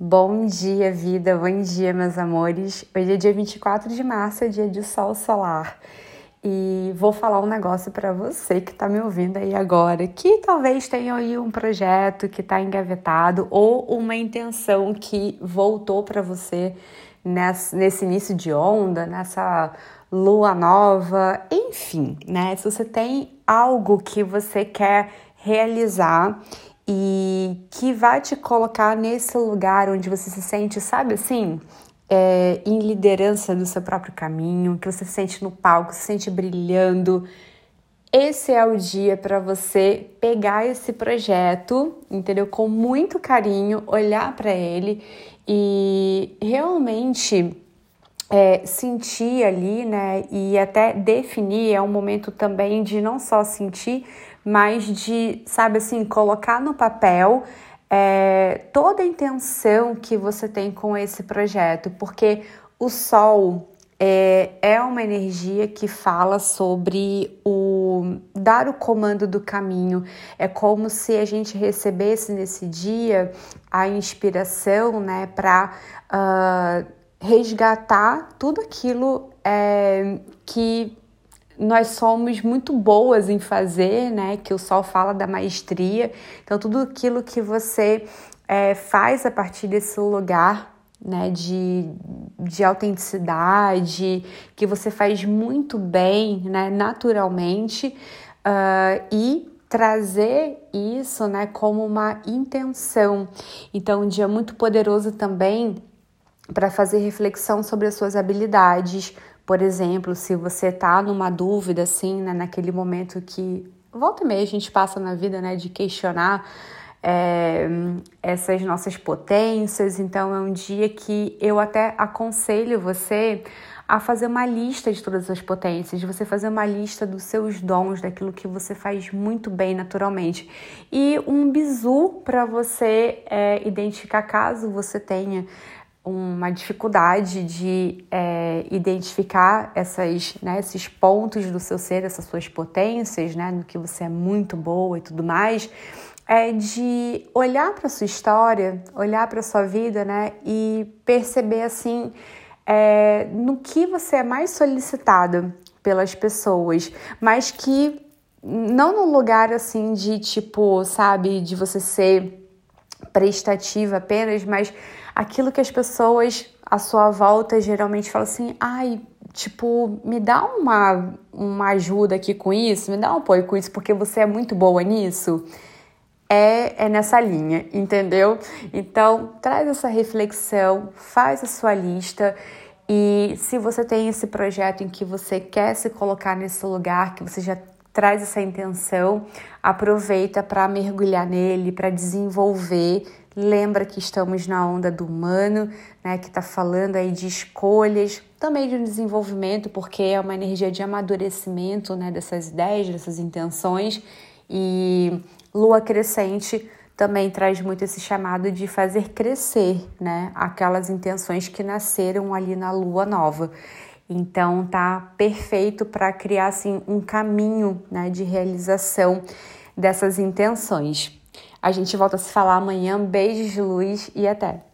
Bom dia, vida, bom dia, meus amores. Hoje é dia 24 de março, é dia de sol solar. E vou falar um negócio para você que está me ouvindo aí agora, que talvez tenha aí um projeto que está engavetado ou uma intenção que voltou para você nesse, nesse início de onda, nessa lua nova, enfim, né? Se você tem algo que você quer realizar e que vai te colocar nesse lugar onde você se sente, sabe assim, é, em liderança do seu próprio caminho, que você se sente no palco, se sente brilhando. Esse é o dia para você pegar esse projeto, entendeu? Com muito carinho, olhar para ele e realmente é, sentir ali, né? E até definir é um momento também de não só sentir, mas de, sabe assim, colocar no papel é, toda a intenção que você tem com esse projeto, porque o sol é, é uma energia que fala sobre o dar o comando do caminho. É como se a gente recebesse nesse dia a inspiração, né, para uh, ah, resgatar tudo aquilo é, que nós somos muito boas em fazer, né? Que o sol fala da maestria. Então, tudo aquilo que você é, faz a partir desse lugar né, de, de autenticidade, que você faz muito bem, né, naturalmente, uh, e trazer isso, né, como uma intenção. Então, um dia muito poderoso também para fazer reflexão sobre as suas habilidades, por exemplo, se você está numa dúvida, assim, né, naquele momento que volta e meia a gente passa na vida, né, de questionar é, essas nossas potências. Então, é um dia que eu até aconselho você a fazer uma lista de todas as potências, de você fazer uma lista dos seus dons, daquilo que você faz muito bem naturalmente. E um bizu para você é, identificar caso você tenha uma dificuldade de é, identificar essas, né, esses pontos do seu ser, essas suas potências, né, no que você é muito boa e tudo mais, é de olhar para sua história, olhar para sua vida, né, e perceber assim é, no que você é mais solicitada pelas pessoas, mas que não num lugar assim de tipo, sabe, de você ser prestativa apenas, mas aquilo que as pessoas à sua volta geralmente falam assim: ai, tipo, me dá uma, uma ajuda aqui com isso, me dá um apoio com isso, porque você é muito boa nisso. É, é nessa linha, entendeu? Então, traz essa reflexão, faz a sua lista. E se você tem esse projeto em que você quer se colocar nesse lugar, que você já traz essa intenção, aproveita para mergulhar nele, para desenvolver Lembra que estamos na onda do humano, né, que está falando aí de escolhas, também de um desenvolvimento, porque é uma energia de amadurecimento né, dessas ideias, dessas intenções. E lua crescente também traz muito esse chamado de fazer crescer né, aquelas intenções que nasceram ali na lua nova. Então tá perfeito para criar assim um caminho né, de realização dessas intenções. A gente volta a se falar amanhã. Beijos de luz e até!